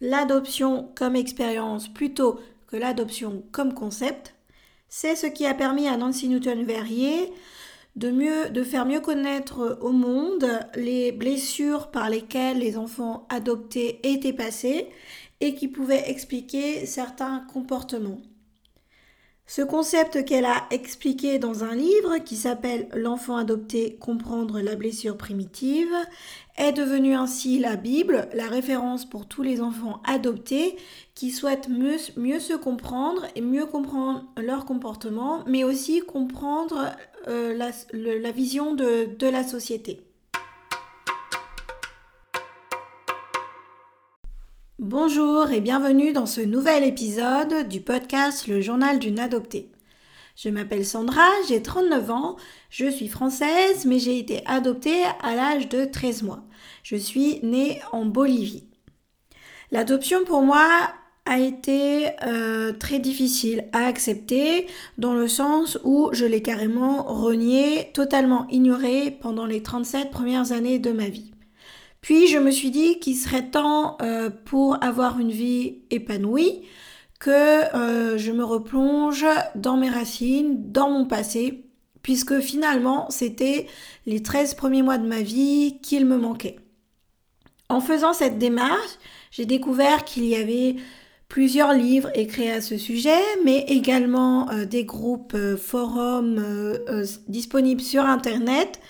l'adoption comme expérience plutôt que l'adoption comme concept. C'est ce qui a permis à Nancy Newton-Verrier de, mieux, de faire mieux connaître au monde les blessures par lesquelles les enfants adoptés étaient passés et qui pouvaient expliquer certains comportements. Ce concept qu'elle a expliqué dans un livre qui s'appelle L'enfant adopté, comprendre la blessure primitive est devenu ainsi la Bible, la référence pour tous les enfants adoptés qui souhaitent mieux, se comprendre et mieux comprendre leur comportement, mais aussi comprendre euh, la, vision de la société. Bonjour et bienvenue dans ce nouvel épisode du podcast Le journal d'une adoptée. Je m'appelle Sandra, j'ai 39 ans, je suis française mais j'ai été adoptée à l'âge de 13 mois. Je suis née en Bolivie. L'adoption pour moi a été euh, très difficile à accepter dans le sens où je l'ai carrément renié, totalement ignoré pendant les 37 premières années de ma vie. Puis je me suis dit qu'il serait temps euh, pour avoir une vie épanouie que euh, je me replonge dans mes racines, dans mon passé, puisque finalement c'était les 13 premiers mois de ma vie qu'il me manquait. En faisant cette démarche, j'ai découvert qu'il y avait plusieurs livres écrits à ce sujet, mais également euh, des groupes forums disponibles sur Internet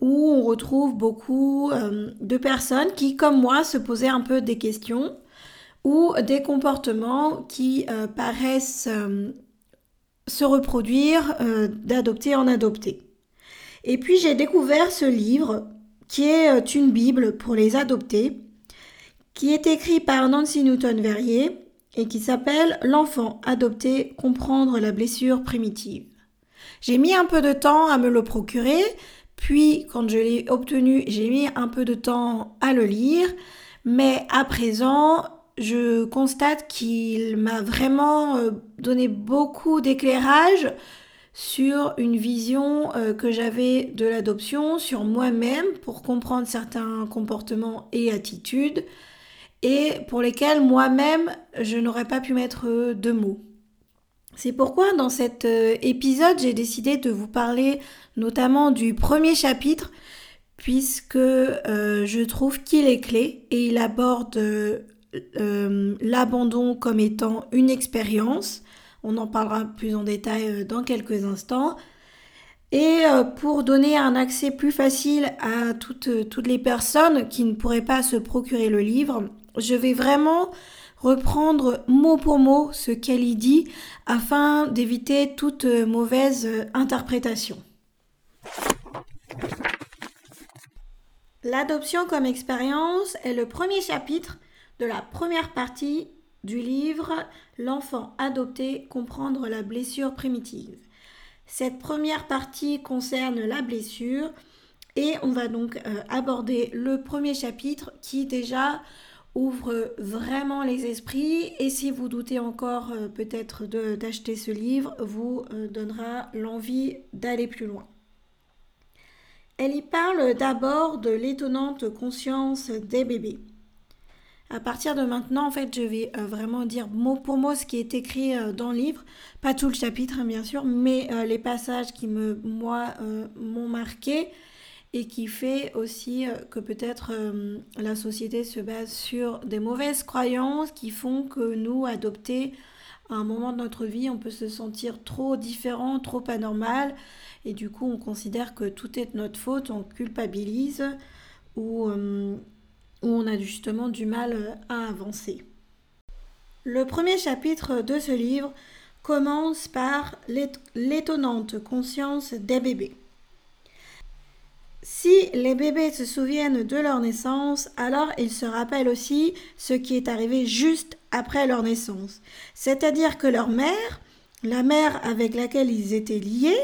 où on retrouve beaucoup euh, de personnes qui, comme moi, se posaient un peu des questions ou des comportements qui euh, paraissent euh, se reproduire d'adopter en adopter. Et puis j'ai découvert ce livre qui est une Bible pour les adoptés, qui est écrit par Nancy Newton-Verrier et qui s'appelle L'enfant adopté, comprendre la blessure primitive. J'ai mis un peu de temps à me le procurer puis, quand je l'ai obtenu, j'ai mis un peu de temps à le lire. Mais à présent, je constate qu'il m'a vraiment euh, donné beaucoup d'éclairage sur une vision euh, que j'avais de l'adoption, sur moi-même, pour comprendre certains comportements et attitudes, et pour lesquels moi-même, je n'aurais pas pu mettre de mots. C'est pourquoi dans cet euh, épisode, j'ai décidé de vous parler notamment du premier chapitre, puisque euh, je trouve qu'il est clé et il aborde euh, l'abandon comme étant une expérience. On en parlera plus en détail dans quelques instants. Et pour donner un accès plus facile à toutes, toutes les personnes qui ne pourraient pas se procurer le livre, je vais vraiment reprendre mot pour mot ce qu'elle y dit afin d'éviter toute mauvaise interprétation. L'adoption comme expérience est le premier chapitre de la première partie du livre L'enfant adopté, comprendre la blessure primitive. Cette première partie concerne la blessure et on va donc euh, aborder le premier chapitre qui déjà ouvre vraiment les esprits et si vous doutez encore euh, peut-être d'acheter ce livre, vous euh, donnera l'envie d'aller plus loin. Elle y parle d'abord de l'étonnante conscience des bébés. À partir de maintenant, en fait, je vais euh, vraiment dire mot pour mot ce qui est écrit dans le livre, pas tout le chapitre hein, bien sûr, mais les passages qui me moi m'ont marqué et qui fait aussi euh, que peut-être euh, la société se base sur des mauvaises croyances qui font que nous, adopter à un moment de notre vie, on peut se sentir trop différent, trop anormal, et du coup on considère que tout est notre faute, on culpabilise ou, euh, ou on a justement du mal à avancer. Le premier chapitre de ce livre commence par l'étonnante conscience des bébés. Si les bébés se souviennent de leur naissance, alors ils se rappellent aussi ce qui est arrivé juste après leur naissance. C'est-à-dire que leur mère, la mère avec laquelle ils étaient liés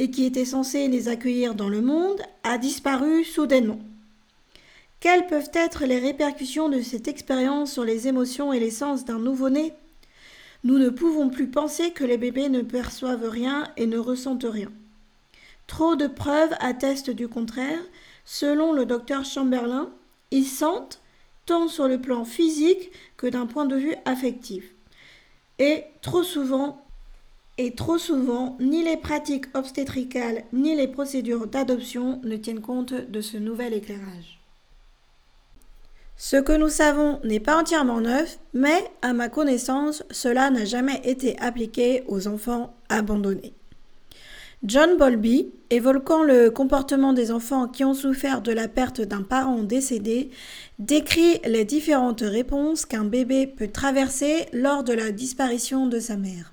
et qui était censée les accueillir dans le monde, a disparu soudainement. Quelles peuvent être les répercussions de cette expérience sur les émotions et les sens d'un nouveau-né? Nous ne pouvons plus penser que les bébés ne perçoivent rien et ne ressentent rien. Trop de preuves attestent du contraire. Selon le docteur Chamberlain, ils sentent tant sur le plan physique que d'un point de vue affectif. Et trop souvent, et trop souvent, ni les pratiques obstétricales ni les procédures d'adoption ne tiennent compte de ce nouvel éclairage. Ce que nous savons n'est pas entièrement neuf, mais à ma connaissance, cela n'a jamais été appliqué aux enfants abandonnés. John Bowlby, évoquant le comportement des enfants qui ont souffert de la perte d'un parent décédé, décrit les différentes réponses qu'un bébé peut traverser lors de la disparition de sa mère.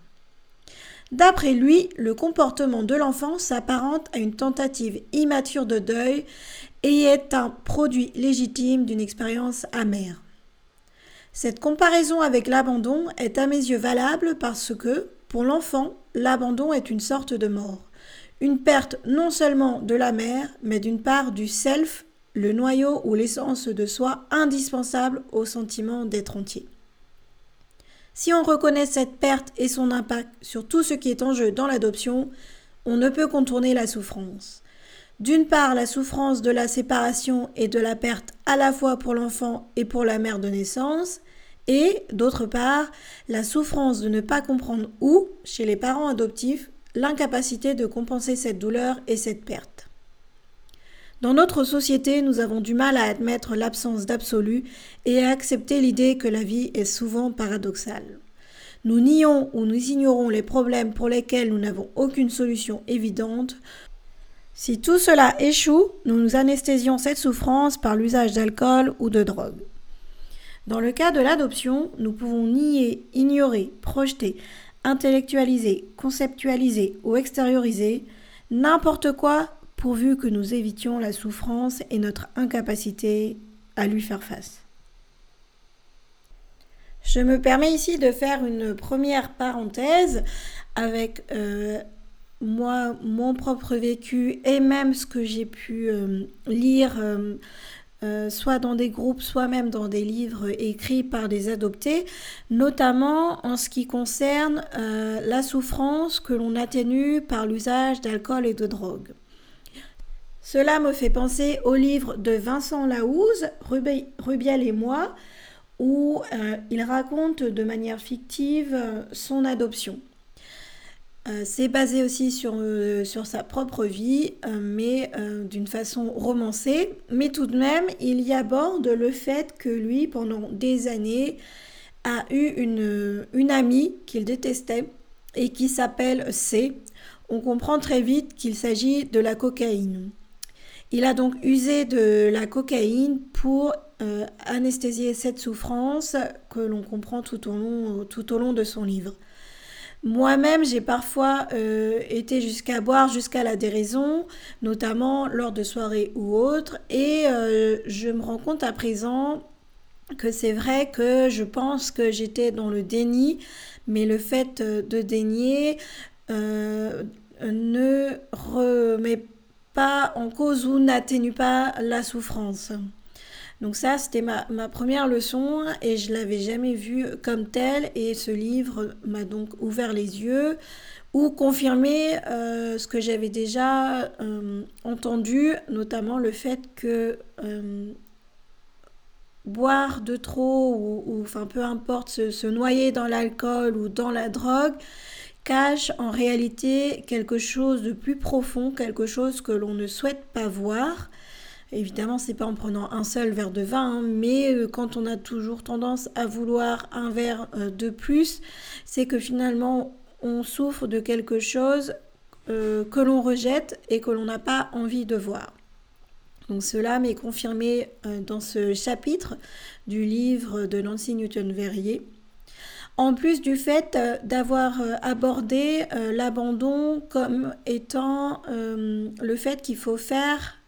D'après lui, le comportement de l'enfant s'apparente à une tentative immature de deuil et est un produit légitime d'une expérience amère. Cette comparaison avec l'abandon est à mes yeux valable parce que, pour l'enfant, l'abandon est une sorte de mort une perte non seulement de la mère, mais d'une part du self, le noyau ou l'essence de soi indispensable au sentiment d'être entier. Si on reconnaît cette perte et son impact sur tout ce qui est en jeu dans l'adoption, on ne peut contourner la souffrance. D'une part, la souffrance de la séparation et de la perte à la fois pour l'enfant et pour la mère de naissance, et d'autre part, la souffrance de ne pas comprendre où, chez les parents adoptifs, l'incapacité de compenser cette douleur et cette perte. Dans notre société, nous avons du mal à admettre l'absence d'absolu et à accepter l'idée que la vie est souvent paradoxale. Nous nions ou nous ignorons les problèmes pour lesquels nous n'avons aucune solution évidente. Si tout cela échoue, nous nous anesthésions cette souffrance par l'usage d'alcool ou de drogue. Dans le cas de l'adoption, nous pouvons nier, ignorer, projeter, intellectualiser, conceptualiser ou extérioriser, n'importe quoi pourvu que nous évitions la souffrance et notre incapacité à lui faire face. Je me permets ici de faire une première parenthèse avec euh, moi, mon propre vécu et même ce que j'ai pu euh, lire euh, euh, soit dans des groupes, soit même dans des livres écrits par des adoptés, notamment en ce qui concerne euh, la souffrance que l'on atténue par l'usage d'alcool et de drogue. Cela me fait penser au livre de Vincent Laouze, Rubiel et moi, où euh, il raconte de manière fictive son adoption. Euh, c'est basé aussi sur, euh, sur, sa propre vie, euh, mais d'une façon romancée. Mais tout de même, il y aborde le fait que lui, pendant des années, a eu une, amie qu'il détestait et qui s'appelle C. On comprend très vite qu'il s'agit de la cocaïne. Il a donc usé de la cocaïne pour anesthésier cette souffrance que l'on comprend tout au long de son livre. Moi-même, j'ai parfois euh, été jusqu'à boire jusqu'à la déraison, notamment lors de soirées ou autres, et euh, je me rends compte à présent que c'est vrai que je pense que j'étais dans le déni, mais le fait de dénier euh, ne remet pas en cause ou n'atténue pas la souffrance. Donc ça, c'était ma, première leçon et je l'avais jamais vue comme telle et ce livre m'a donc ouvert les yeux ou confirmé euh, ce que j'avais déjà euh, entendu, notamment le fait que euh, boire de trop ou, enfin peu importe, se noyer dans l'alcool ou dans la drogue cache en réalité quelque chose de plus profond, quelque chose que l'on ne souhaite pas voir Évidemment, c'est pas en prenant un seul verre de vin, hein, mais euh, quand on a toujours tendance à vouloir un verre euh, de plus, c'est que finalement on souffre de quelque chose euh, que l'on rejette et que l'on n'a pas envie de voir. Donc cela m'est confirmé dans ce chapitre du livre de Nancy Newton-Verrier. En plus du fait d'avoir abordé l'abandon comme étant le fait qu'il faut faire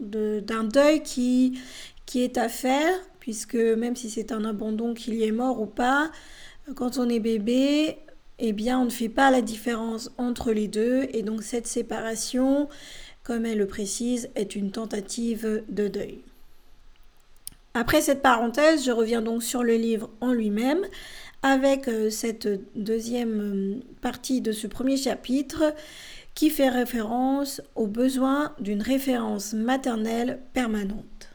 d'un deuil qui, qui est à faire, puisque même si c'est un abandon qu'il y est mort ou pas, quand on est bébé, eh bien, on ne fait pas la différence entre les deux, et donc cette séparation, comme elle le précise, est une tentative de deuil. Après cette parenthèse, je reviens donc sur le livre en lui-même, avec euh, cette deuxième euh, partie de ce premier chapitre qui fait référence au besoin d'une référence maternelle permanente.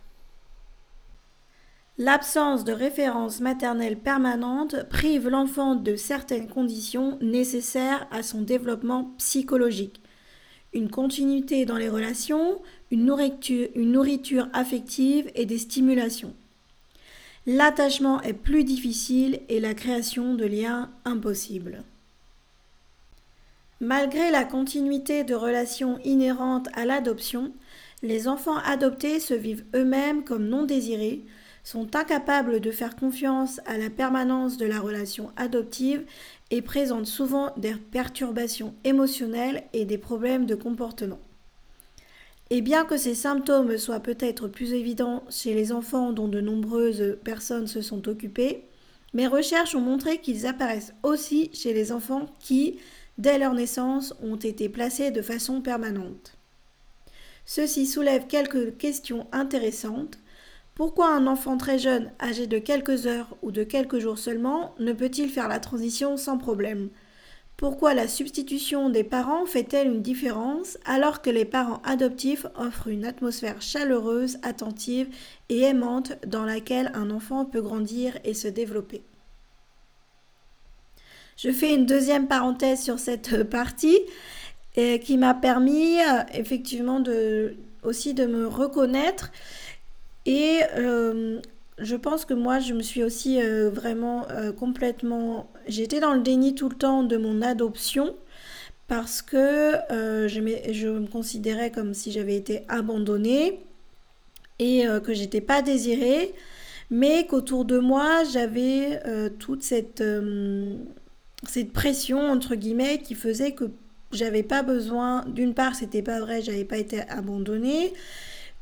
L'absence de référence maternelle permanente prive l'enfant de certaines conditions nécessaires à son développement psychologique. Une continuité dans les relations, une nourriture, une nourriture affective et des stimulations. L'attachement est plus difficile et la création de liens impossible. Malgré la continuité de relations inhérentes à l'adoption, les enfants adoptés se vivent eux-mêmes comme non désirés, sont incapables de faire confiance à la permanence de la relation adoptive et présentent souvent des perturbations émotionnelles et des problèmes de comportement. Et bien que ces symptômes soient peut-être plus évidents chez les enfants dont de nombreuses personnes se sont occupées, mes recherches ont montré qu'ils apparaissent aussi chez les enfants qui, dès leur naissance, ont été placés de façon permanente. Ceci soulève quelques questions intéressantes. Pourquoi un enfant très jeune, âgé de quelques heures ou de quelques jours seulement, ne peut-il faire la transition sans problème? Pourquoi la substitution des parents fait-elle une différence alors que les parents adoptifs offrent une atmosphère chaleureuse, attentive et aimante dans laquelle un enfant peut grandir et se développer? Je fais une deuxième parenthèse sur cette partie qui m'a permis euh, effectivement de, aussi de me reconnaître. Et euh, je pense que moi, je me suis aussi euh, vraiment euh, complètement... J'étais dans le déni tout le temps de mon adoption parce que je, je, me considérais comme si j'avais été abandonnée et que j'étais pas désirée, mais qu'autour de moi, j'avais toute cette, cette pression, entre guillemets, qui faisait que j'avais pas besoin... D'une part, c'était pas vrai, j'avais pas été abandonnée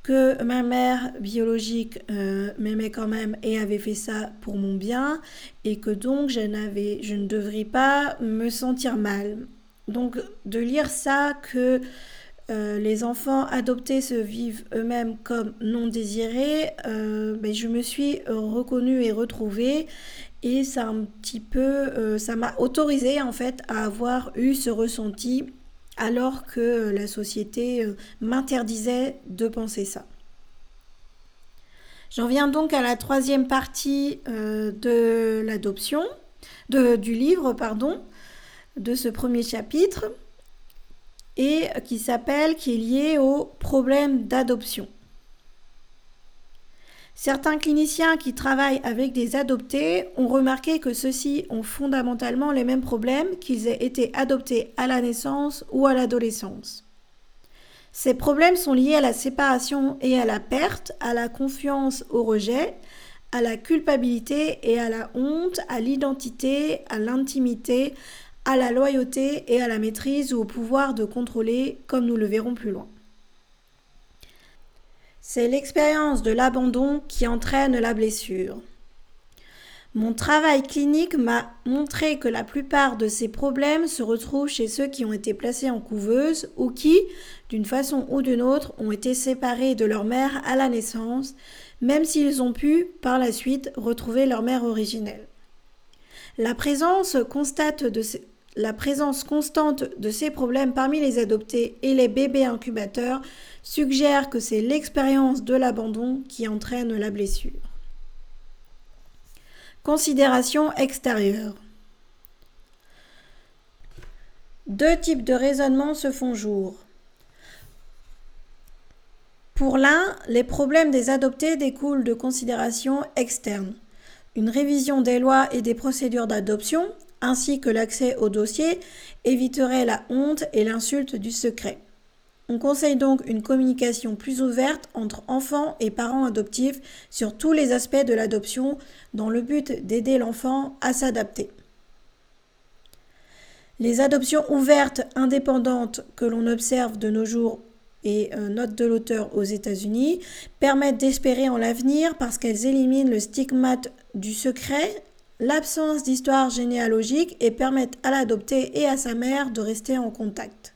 que ma mère biologique euh, m'aimait quand même et avait fait ça pour mon bien et que donc je, n'avais, je ne devrais pas me sentir mal. Donc de lire ça que euh, les enfants adoptés se vivent eux-mêmes comme non désirés, euh, ben, je me suis reconnue et retrouvée et ça un petit peu, ça m'a autorisé en fait à avoir eu ce ressenti alors que la société euh, m'interdisait de penser ça. J'en viens donc à la troisième partie euh, de l'adoption, du livre, pardon, de ce premier chapitre, et qui s'appelle, qui est lié au problème d'adoption. Certains cliniciens qui travaillent avec des adoptés ont remarqué que ceux-ci ont fondamentalement les mêmes problèmes qu'ils aient été adoptés à la naissance ou à l'adolescence. Ces problèmes sont liés à la séparation et à la perte, à la confiance au rejet, à la culpabilité et à la honte, à l'identité, à l'intimité, à la loyauté et à la maîtrise ou au pouvoir de contrôler, comme nous le verrons plus loin. C'est l'expérience de l'abandon qui entraîne la blessure. Mon travail clinique m'a montré que la plupart de ces problèmes se retrouvent chez ceux qui ont été placés en couveuse ou qui, d'une façon ou d'une autre, ont été séparés de leur mère à la naissance, même s'ils ont pu, par la suite, retrouver leur mère originelle. La présence, constate de la présence constante de ces problèmes parmi les adoptés et les bébés incubateurs suggère que c'est l'expérience de l'abandon qui entraîne la blessure. Considération extérieure. Deux types de raisonnements se font jour. Pour l'un, les problèmes des adoptés découlent de considérations externes. Une révision des lois et des procédures d'adoption, ainsi que l'accès au dossier, éviterait la honte et l'insulte du secret. On conseille donc une communication plus ouverte entre enfants et parents adoptifs sur tous les aspects de l'adoption dans le but d'aider l'enfant à s'adapter. Les adoptions ouvertes indépendantes que l'on observe de nos jours et euh, note de l'auteur aux États-Unis permettent d'espérer en l'avenir parce qu'elles éliminent le stigmate du secret, l'absence d'histoire généalogique et permettent à l'adopté et à sa mère de rester en contact.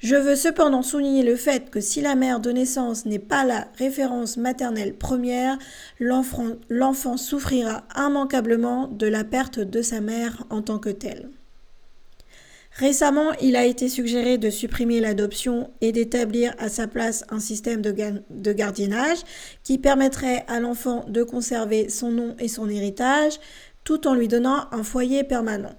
Je veux cependant souligner le fait que si la mère de naissance n'est pas la référence maternelle première, l'enfant souffrira immanquablement de la perte de sa mère en tant que telle. Récemment, il a été suggéré de supprimer l'adoption et d'établir à sa place un système de, gardiennage qui permettrait à l'enfant de conserver son nom et son héritage tout en lui donnant un foyer permanent.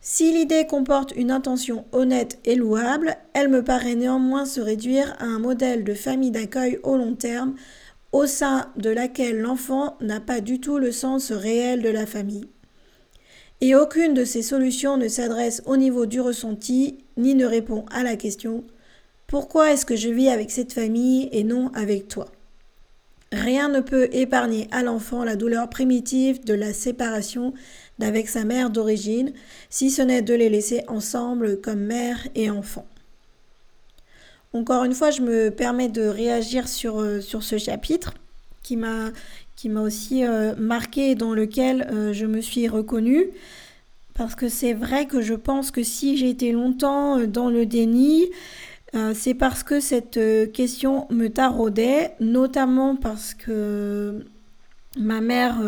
Si l'idée comporte une intention honnête et louable, elle me paraît néanmoins se réduire à un modèle de famille d'accueil au long terme au sein de laquelle l'enfant n'a pas du tout le sens réel de la famille. Et aucune de ces solutions ne s'adresse au niveau du ressenti ni ne répond à la question pourquoi est-ce que je vis avec cette famille et non avec toi? Rien ne peut épargner à l'enfant la douleur primitive de la séparation d'avec sa mère d'origine, si ce n'est de les laisser ensemble comme mère et enfant. Encore une fois, je me permets de réagir sur, euh, sur ce chapitre qui m'a qui m'a aussi euh, marqué dans lequel euh, je me suis reconnue. Parce que c'est vrai que je pense que si j'ai été longtemps euh, dans le déni, c'est parce que cette question me taraudait, notamment parce que ma mère,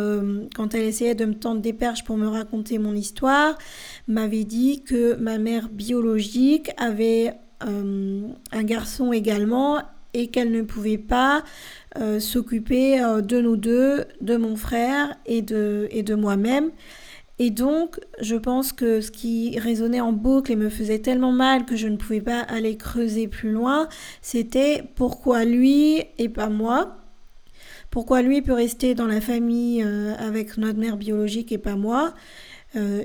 quand elle essayait de me tendre des perches pour me raconter mon histoire, m'avait dit que ma mère biologique avait un garçon également et qu'elle ne pouvait pas euh, s'occuper euh, de nous deux, de mon frère et de, et de moi-même. Et donc, je pense que ce qui résonnait en boucle et me faisait tellement mal que je ne pouvais pas aller creuser plus loin, c'était pourquoi lui et pas moi? Pourquoi lui peut rester dans la famille euh, avec notre mère biologique et pas moi?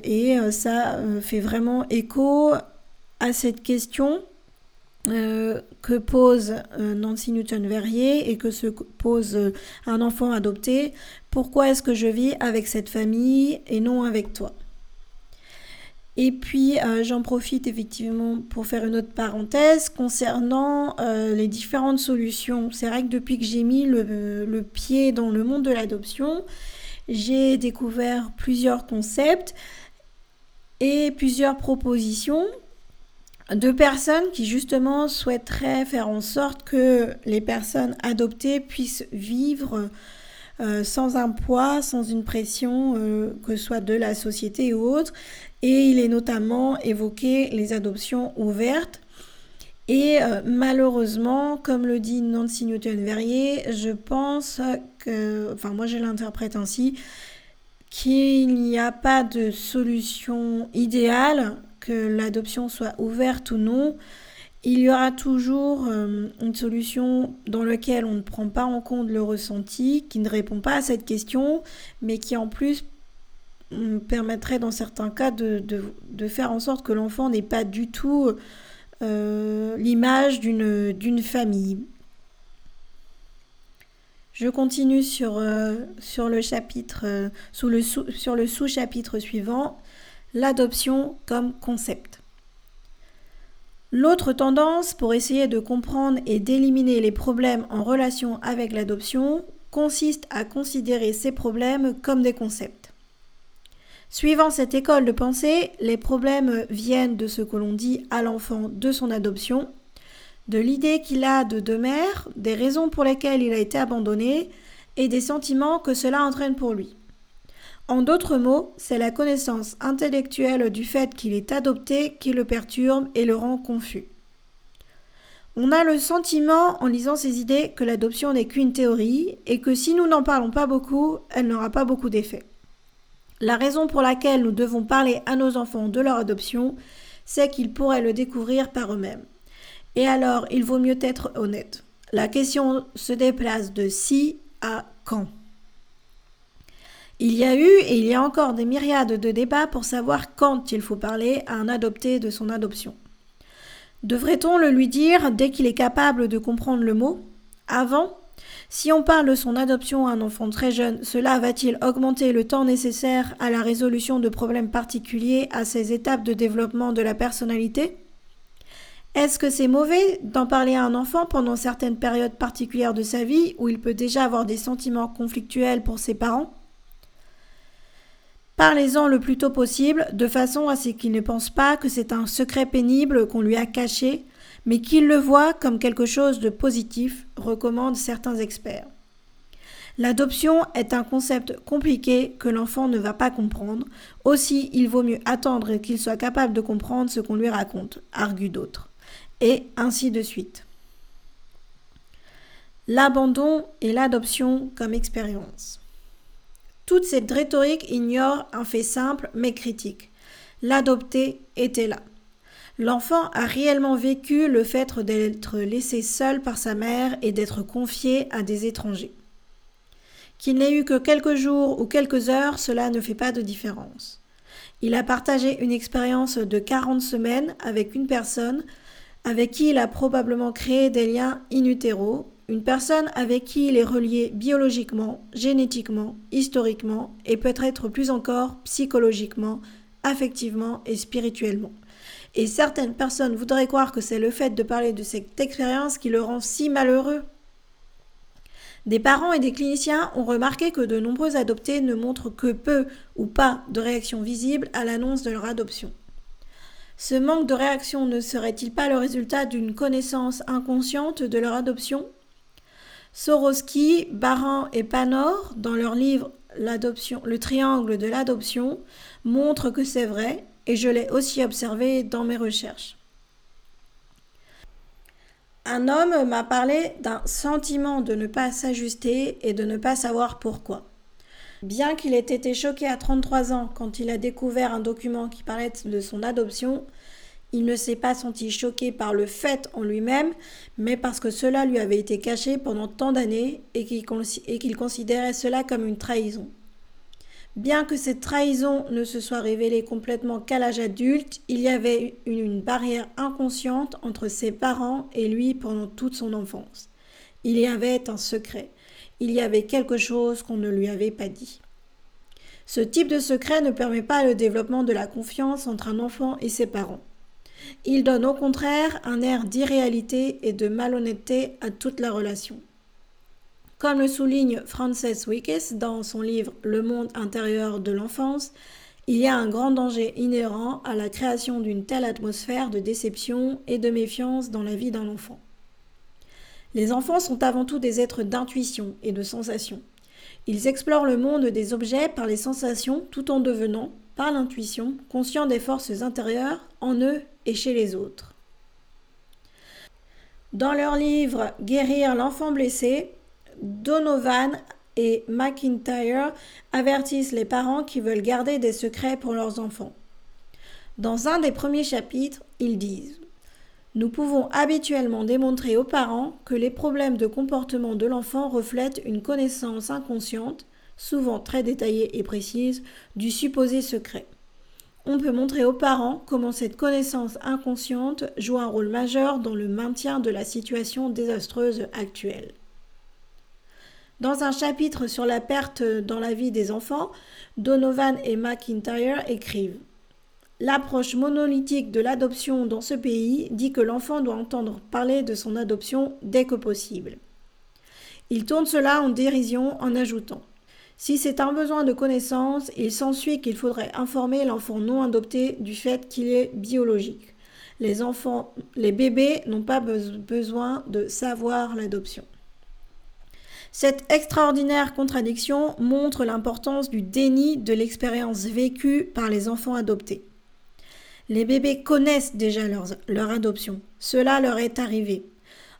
Et ça fait vraiment écho à cette question euh, que pose euh, Nancy Newton-Verrier et que se pose euh, un enfant adopté. Pourquoi est-ce que je vis avec cette famille et non avec toi? Et puis j'en profite effectivement pour faire une autre parenthèse concernant les différentes solutions. C'est vrai que depuis que j'ai mis le, le, pied dans le monde de l'adoption, j'ai découvert plusieurs concepts et plusieurs propositions de personnes qui justement souhaiteraient faire en sorte que les personnes adoptées puissent vivre euh, sans un poids, sans une pression, euh, que ce soit de la société ou autre. Et il est notamment évoqué les adoptions ouvertes. Et euh, malheureusement, comme le dit Nancy Newton-Verrier, je pense que, enfin moi je l'interprète ainsi, qu'il n'y a pas de solution idéale que l'adoption soit ouverte ou non, il y aura toujours euh, une solution dans laquelle on ne prend pas en compte le ressenti, qui ne répond pas à cette question, mais qui en plus mm, permettrait dans certains cas de, faire en sorte que l'enfant n'ait pas du tout euh, l'image d'une famille. Je continue sur, euh, sur le chapitre, sous le sur le sous-chapitre suivant l'adoption comme concept. L'autre tendance pour essayer de comprendre et d'éliminer les problèmes en relation avec l'adoption consiste à considérer ces problèmes comme des concepts. Suivant cette école de pensée, les problèmes viennent de ce que l'on dit à l'enfant de son adoption, de l'idée qu'il a de deux mères, des raisons pour lesquelles il a été abandonné et des sentiments que cela entraîne pour lui. En d'autres mots, c'est la connaissance intellectuelle du fait qu'il est adopté qui le perturbe et le rend confus. On a le sentiment, en lisant ces idées, que l'adoption n'est qu'une théorie et que si nous n'en parlons pas beaucoup, elle n'aura pas beaucoup d'effet. La raison pour laquelle nous devons parler à nos enfants de leur adoption, c'est qu'ils pourraient le découvrir par eux-mêmes. Et alors, il vaut mieux être honnête. La question se déplace de si à quand. Il y a eu et il y a encore des myriades de débats pour savoir quand il faut parler à un adopté de son adoption. Devrait-on le lui dire dès qu'il est capable de comprendre le mot? Avant Si on parle de son adoption à un enfant très jeune, cela va-t-il augmenter le temps nécessaire à la résolution de problèmes particuliers à ces étapes de développement de la personnalité? Est-ce que c'est mauvais d'en parler à un enfant pendant certaines périodes particulières de sa vie où il peut déjà avoir des sentiments conflictuels pour ses parents? Parlez-en le plus tôt possible, de façon à ce qu'il ne pense pas que c'est un secret pénible qu'on lui a caché, mais qu'il le voit comme quelque chose de positif, recommandent certains experts. L'adoption est un concept compliqué que l'enfant ne va pas comprendre. Aussi, il vaut mieux attendre qu'il soit capable de comprendre ce qu'on lui raconte, arguent d'autres. Et ainsi de suite. L'abandon et l'adoption comme expérience. Toute cette rhétorique ignore un fait simple mais critique. L'adopté était là. L'enfant a réellement vécu le fait d'être laissé seul par sa mère et d'être confié à des étrangers. Qu'il n'ait eu que quelques jours ou quelques heures, cela ne fait pas de différence. Il a partagé une expérience de 40 semaines avec une personne avec qui il a probablement créé des liens in utero, une personne avec qui il est relié biologiquement, génétiquement, historiquement et peut-être plus encore psychologiquement, affectivement et spirituellement. Et certaines personnes voudraient croire que c'est le fait de parler de cette expérience qui le rend si malheureux. Des parents et des cliniciens ont remarqué que de nombreux adoptés ne montrent que peu ou pas de réaction visible à l'annonce de leur adoption. Ce manque de réaction ne serait-il pas le résultat d'une connaissance inconsciente de leur adoption? Soroski, Baran et Panor, dans leur livre le triangle de l'adoption, montrent que c'est vrai et je l'ai aussi observé dans mes recherches. Un homme m'a parlé d'un sentiment de ne pas s'ajuster et de ne pas savoir pourquoi. Bien qu'il ait été choqué à 33 ans quand il a découvert un document qui parlait de son adoption, il ne s'est pas senti choqué par le fait en lui-même, mais parce que cela lui avait été caché pendant tant d'années et qu'il considérait cela comme une trahison. Bien que cette trahison ne se soit révélée complètement qu'à l'âge adulte, il y avait une barrière inconsciente entre ses parents et lui pendant toute son enfance. Il y avait un secret. Il y avait quelque chose qu'on ne lui avait pas dit. Ce type de secret ne permet pas le développement de la confiance entre un enfant et ses parents. Il donne au contraire un air d'irréalité et de malhonnêteté à toute la relation. Comme le souligne Frances Wickes dans son livre Le monde intérieur de l'enfance, il y a un grand danger inhérent à la création d'une telle atmosphère de déception et de méfiance dans la vie d'un enfant. Les enfants sont avant tout des êtres d'intuition et de sensation. Ils explorent le monde des objets par les sensations tout en devenant, l'intuition, conscients des forces intérieures en eux et chez les autres. Dans leur livre Guérir l'enfant blessé, Donovan et McIntyre avertissent les parents qui veulent garder des secrets pour leurs enfants. Dans un des premiers chapitres, ils disent Nous pouvons habituellement démontrer aux parents que les problèmes de comportement de l'enfant reflètent une connaissance inconsciente, souvent très détaillée et précise, du supposé secret. On peut montrer aux parents comment cette connaissance inconsciente joue un rôle majeur dans le maintien de la situation désastreuse actuelle. Dans un chapitre sur la perte dans la vie des enfants, Donovan et McIntyre écrivent L'approche monolithique de l'adoption dans ce pays dit que l'enfant doit entendre parler de son adoption dès que possible. Ils tournent cela en dérision en ajoutant Si c'est un besoin de connaissance, il s'ensuit qu'il faudrait informer l'enfant non adopté du fait qu'il est biologique. Les enfants, les bébés n'ont pas besoin de savoir l'adoption. Cette extraordinaire contradiction montre l'importance du déni de l'expérience vécue par les enfants adoptés. Les bébés connaissent déjà leur, adoption. Cela leur est arrivé.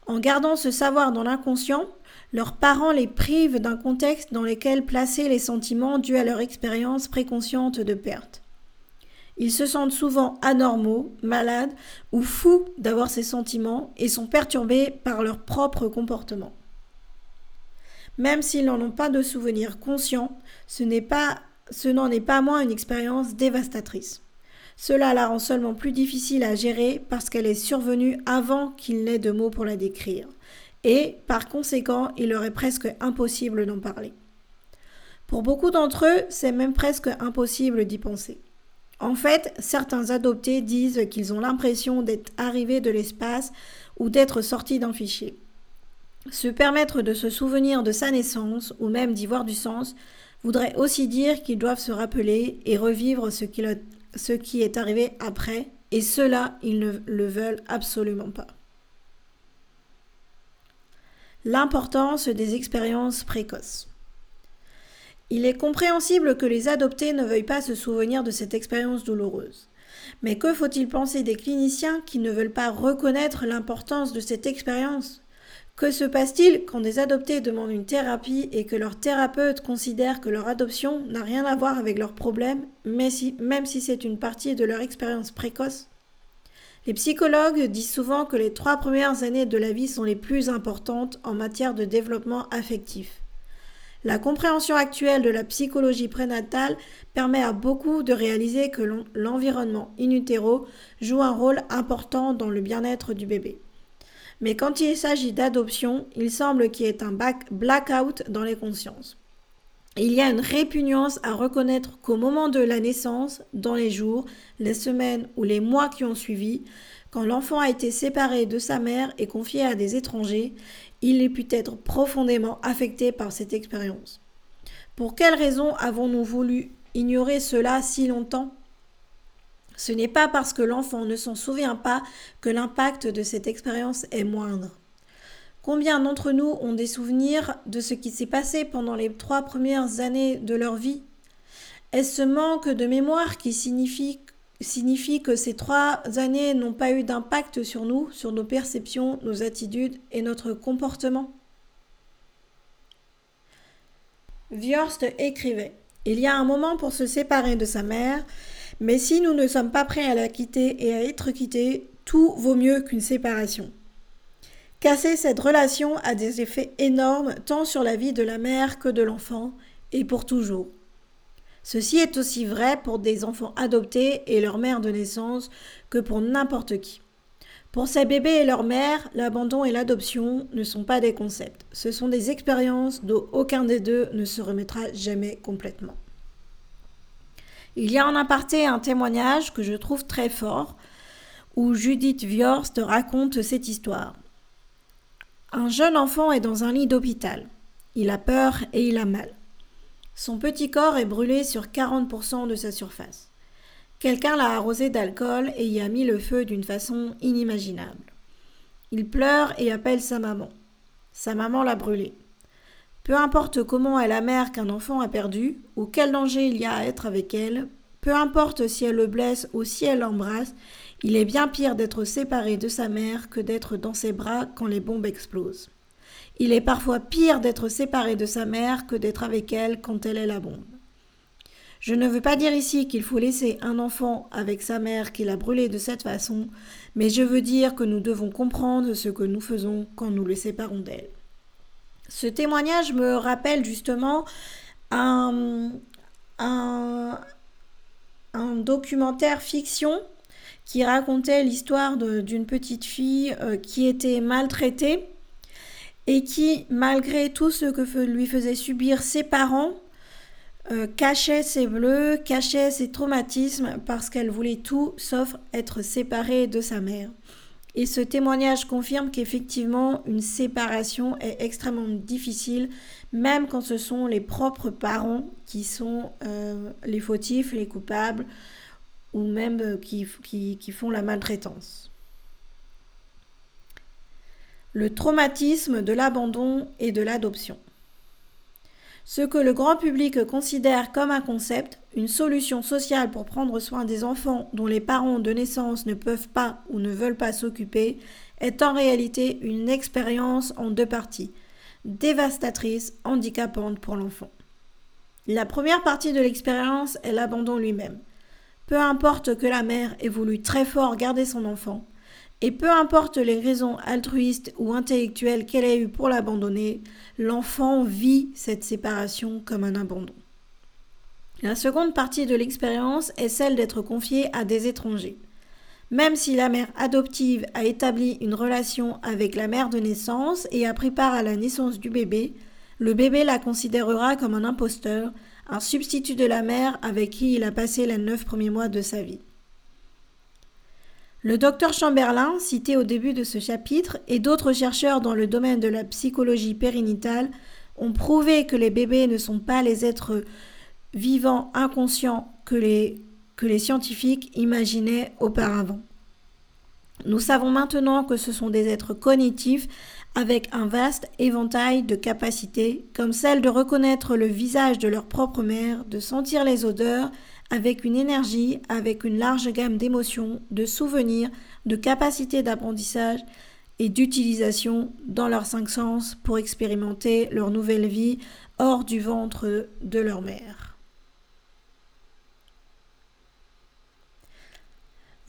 En gardant ce savoir dans l'inconscient, leurs parents les privent d'un contexte dans lequel placer les sentiments dus à leur expérience préconsciente de perte. Ils se sentent souvent anormaux, malades ou fous d'avoir ces sentiments et sont perturbés par leur propre comportement. Même s'ils n'en ont pas de souvenir conscient, ce ce n'en est pas moins une expérience dévastatrice. Cela la rend seulement plus difficile à gérer parce qu'elle est survenue avant qu'il n'ait de mots pour la décrire. Et, par conséquent, il leur est presque impossible d'en parler. Pour beaucoup d'entre eux, c'est même presque impossible d'y penser. En fait, certains adoptés disent qu'ils ont l'impression d'être arrivés de l'espace ou d'être sortis d'un fichier. Se permettre de se souvenir de sa naissance, ou même d'y voir du sens, voudrait aussi dire qu'ils doivent se rappeler et revivre ce qui, est arrivé après, et cela, ils ne le veulent absolument pas. L'importance des expériences précoces. Il est compréhensible que les adoptés ne veuillent pas se souvenir de cette expérience douloureuse. Mais que faut-il penser des cliniciens qui ne veulent pas reconnaître l'importance de cette expérience? Que se passe-t-il quand des adoptés demandent une thérapie et que leur thérapeute considère que leur adoption n'a rien à voir avec leurs problèmes, même si, si c'est une partie de leur expérience précoce? Les psychologues disent souvent que les trois premières années de la vie sont les plus importantes en matière de développement affectif. La compréhension actuelle de la psychologie prénatale permet à beaucoup de réaliser que l'environnement in utero joue un rôle important dans le bien-être du bébé. Mais quand il s'agit d'adoption, il semble qu'il y ait un blackout dans les consciences. Il y a une répugnance à reconnaître qu'au moment de la naissance, dans les jours, les semaines ou les mois qui ont suivi, quand l'enfant a été séparé de sa mère et confié à des étrangers, il est pu être profondément affecté par cette expérience. Pour quelles raisons avons-nous voulu ignorer cela si longtemps? Ce n'est pas parce que l'enfant ne s'en souvient pas que l'impact de cette expérience est moindre. Combien d'entre nous ont des souvenirs de ce qui s'est passé pendant les trois premières années de leur vie Est-ce ce manque de mémoire qui signifie que ces trois années n'ont pas eu d'impact sur nous, sur nos perceptions, nos attitudes et notre comportement. Viorst écrivait Il y a un moment pour se séparer de sa mère, mais si nous ne sommes pas prêts à la quitter et à être quittés, tout vaut mieux qu'une séparation. Casser cette relation a des effets énormes tant sur la vie de la mère que de l'enfant, et pour toujours. Ceci est aussi vrai pour des enfants adoptés et leur mère de naissance que pour n'importe qui. Pour ces bébés et leur mère, l'abandon et l'adoption ne sont pas des concepts. Ce sont des expériences dont aucun des deux ne se remettra jamais complètement. Il y a en aparté un témoignage que je trouve très fort où Judith Viorst raconte cette histoire. Un jeune enfant est dans un lit d'hôpital. Il a peur et il a mal. Son petit corps est brûlé sur 40% de sa surface. Quelqu'un l'a arrosé d'alcool et y a mis le feu d'une façon inimaginable. Il pleure et appelle sa maman. Sa maman l'a brûlé. Peu importe comment est la mère qu'un enfant a perdu, ou quel danger il y a à être avec elle, peu importe si elle le blesse ou si elle l'embrasse, il est bien pire d'être séparé de sa mère que d'être dans ses bras quand les bombes explosent. Il est parfois pire d'être séparé de sa mère que d'être avec elle quand elle est la bombe. Je ne veux pas dire ici qu'il faut laisser un enfant avec sa mère qui l'a brûlé de cette façon, mais je veux dire que nous devons comprendre ce que nous faisons quand nous le séparons d'elle. Ce témoignage me rappelle justement un, un, documentaire fiction qui racontait l'histoire d'une petite fille euh, qui était maltraitée et qui, malgré tout ce que lui faisaient subir ses parents, euh, cachait ses bleus, cachait ses traumatismes parce qu'elle voulait tout sauf être séparée de sa mère. Et ce témoignage confirme qu'effectivement, une séparation est extrêmement difficile, même quand ce sont les propres parents qui sont euh, les fautifs, les coupables, ou même euh, qui font la maltraitance le traumatisme de l'abandon et de l'adoption. Ce que le grand public considère comme un concept, une solution sociale pour prendre soin des enfants dont les parents de naissance ne peuvent pas ou ne veulent pas s'occuper, est en réalité une expérience en deux parties, dévastatrice, handicapante pour l'enfant. La première partie de l'expérience est l'abandon lui-même. Peu importe que la mère ait voulu très fort garder son enfant, et peu importe les raisons altruistes ou intellectuelles qu'elle ait eues pour l'abandonner, l'enfant vit cette séparation comme un abandon. La seconde partie de l'expérience est celle d'être confié à des étrangers. Même si la mère adoptive a établi une relation avec la mère de naissance et a pris part à la naissance du bébé, le bébé la considérera comme un imposteur, un substitut de la mère avec qui il a passé les neuf premiers mois de sa vie. Le docteur Chamberlain, cité au début de ce chapitre, et d'autres chercheurs dans le domaine de la psychologie périnitale ont prouvé que les bébés ne sont pas les êtres vivants inconscients que les, que les scientifiques imaginaient auparavant. Nous savons maintenant que ce sont des êtres cognitifs avec un vaste éventail de capacités, comme celle de reconnaître le visage de leur propre mère, de sentir les odeurs, avec une énergie, avec une large gamme d'émotions, de souvenirs, de capacités d'apprentissage et d'utilisation dans leurs cinq sens pour expérimenter leur nouvelle vie hors du ventre de leur mère.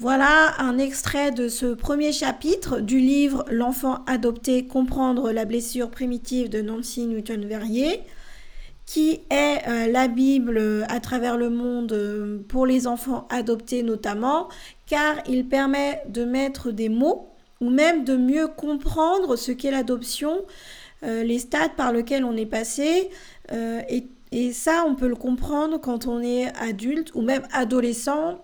Voilà un extrait de ce premier chapitre du livre L'enfant adopté, comprendre la blessure primitive de Nancy Newton-Verrier, qui est euh, la Bible à travers le monde euh, pour les enfants adoptés notamment, car il permet de mettre des mots ou même de mieux comprendre ce qu'est l'adoption, euh, les stades par lesquels on est passé. Euh, et, ça, on peut le comprendre quand on est adulte ou même adolescent.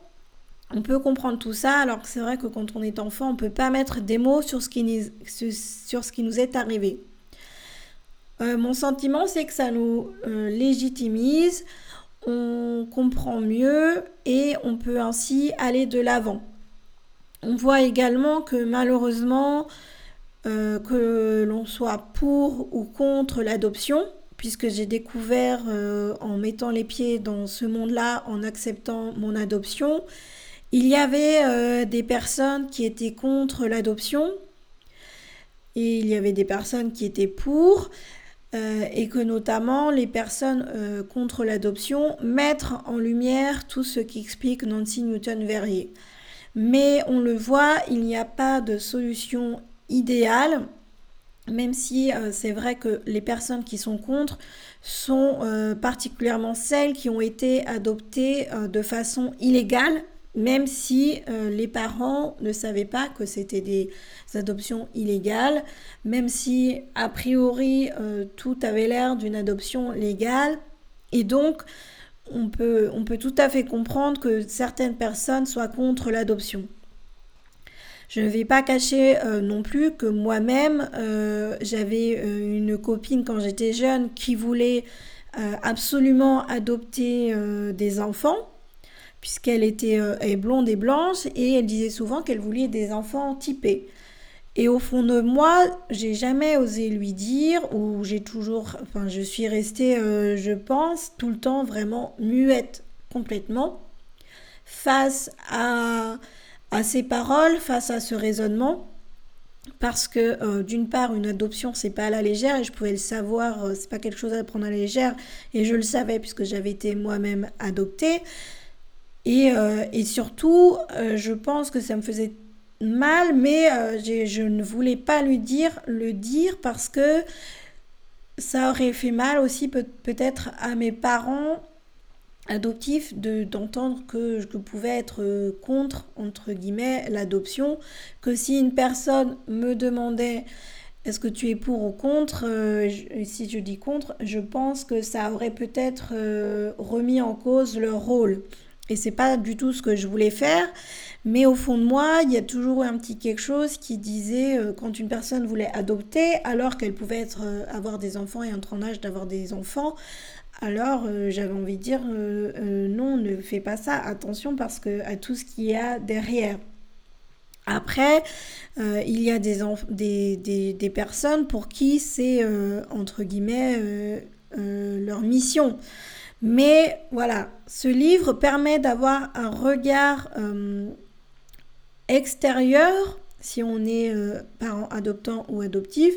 On peut comprendre tout ça, alors que c'est vrai que quand on est enfant, on ne peut pas mettre des mots sur ce qui, nous, est arrivé. Euh, mon sentiment, c'est que ça nous légitimise, on comprend mieux et on peut ainsi aller de l'avant. On voit également que malheureusement, euh, que l'on soit pour ou contre l'adoption, puisque j'ai découvert euh, en mettant les pieds dans ce monde-là, en acceptant mon adoption, il y avait euh, des personnes qui étaient contre l'adoption et il y avait des personnes qui étaient pour. et que notamment les personnes contre l'adoption mettent en lumière tout ce qui explique Nancy Newton-Verrier. Mais on le voit, il n'y a pas de solution idéale, même si euh, c'est vrai que les personnes qui sont contre sont euh, particulièrement celles qui ont été adoptées euh, de façon illégale, même si les parents ne savaient pas que c'était des adoptions illégales, même si a priori tout avait l'air d'une adoption légale. Et donc, on peut, tout à fait comprendre que certaines personnes soient contre l'adoption. Je ne vais pas cacher euh, non plus que moi-même, euh, j'avais euh, une copine quand j'étais jeune qui voulait absolument adopter des enfants, puisqu'elle était blonde et blanche, et elle disait souvent qu'elle voulait des enfants typés. Et au fond de moi, j'ai jamais osé lui dire, ou j'ai toujours, enfin, je suis restée, euh, je pense, tout le temps vraiment muette complètement face à, à ces paroles, face à ce raisonnement. Parce que euh, d'une part, une adoption, c'est pas à la légère, et je pouvais le savoir, euh, c'est pas quelque chose à prendre à la légère, et je le savais puisque j'avais été moi-même adoptée. Et, et surtout, je pense que ça me faisait mal, mais euh, je ne voulais pas lui dire, le dire parce que ça aurait fait mal aussi peut-être à mes parents adoptifs d'entendre que je pouvais être euh, contre, entre guillemets, l'adoption, que si une personne me demandait est-ce que tu es pour ou contre euh, Si je dis contre, je pense que ça aurait peut-être remis en cause leur rôle. Et c'est pas du tout ce que je voulais faire. Mais au fond de moi, il y a toujours un petit quelque chose qui disait euh, quand une personne voulait adopter, alors qu'elle pouvait être, euh, avoir des enfants et être en âge d'avoir des enfants, alors euh, j'avais envie de dire non, ne fais pas ça, attention parce que à tout ce qu'il y a derrière. Après, il y a des, des, des, personnes pour qui c'est entre guillemets leur mission. Mais voilà, ce livre permet d'avoir un regard extérieur, si on est euh, parent adoptant ou adoptif,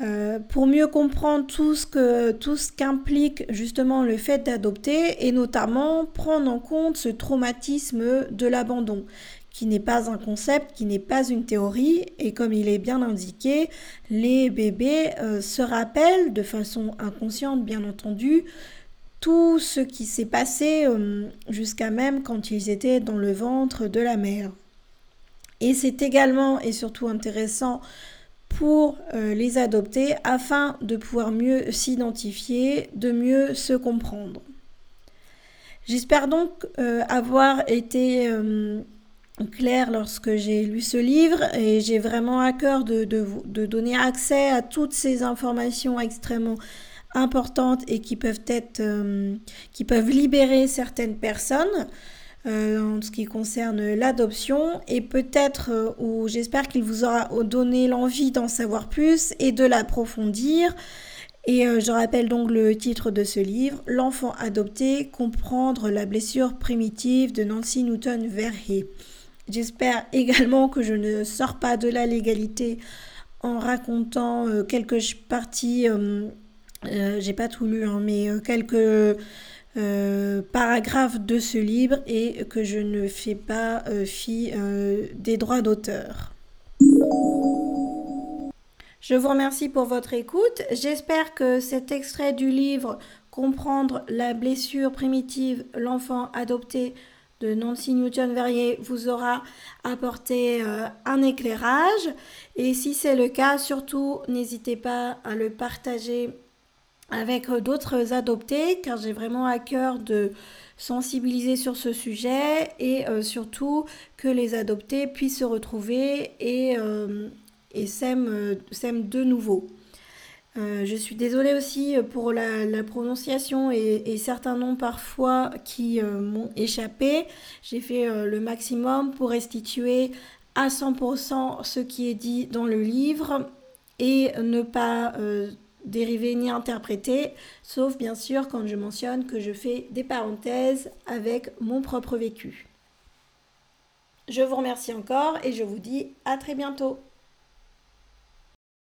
euh, pour mieux comprendre tout ce que tout ce qu'implique justement le fait d'adopter et notamment prendre en compte ce traumatisme de l'abandon qui n'est pas un concept, qui n'est pas une théorie, et comme il est bien indiqué, les bébés euh, se rappellent de façon inconsciente, bien entendu, tout ce qui s'est passé jusqu'à même quand ils étaient dans le ventre de la mère. Et c'est également et surtout intéressant pour euh, les adopter afin de pouvoir mieux s'identifier, de mieux se comprendre. J'espère donc euh, avoir été euh, claire lorsque j'ai lu ce livre et j'ai vraiment à cœur de, de, donner accès à toutes ces informations extrêmement importantes et qui peuvent être qui peuvent libérer certaines personnes en ce qui concerne l'adoption et peut-être ou j'espère qu'il vous aura donné l'envie d'en savoir plus et de l'approfondir. Et je rappelle donc le titre de ce livre, L'enfant adopté, comprendre la blessure primitive de Nancy Newton Verhey. J'espère également que je ne sors pas de la légalité en racontant euh, quelques parties, euh, euh, j'ai pas tout lu, hein, mais quelques paragraphes de ce livre et que je ne fais pas fi des droits d'auteur. Je vous remercie pour votre écoute. J'espère que cet extrait du livre Comprendre la blessure primitive, l'enfant adopté de Nancy Newton Verrier vous aura apporté euh, un éclairage. Et si c'est le cas, surtout n'hésitez pas à le partager avec euh, d'autres adoptés, car j'ai vraiment à cœur de sensibiliser sur ce sujet et euh, surtout que les adoptés puissent se retrouver et, et s'aiment de nouveau. Euh, je suis désolée aussi pour la, prononciation et, certains noms parfois qui euh, m'ont échappé. J'ai fait euh, le maximum pour restituer à 100% ce qui est dit dans le livre et ne pas dériver ni interpréter, sauf bien sûr quand je mentionne que je fais des parenthèses avec mon propre vécu. Je vous remercie encore et je vous dis à très bientôt.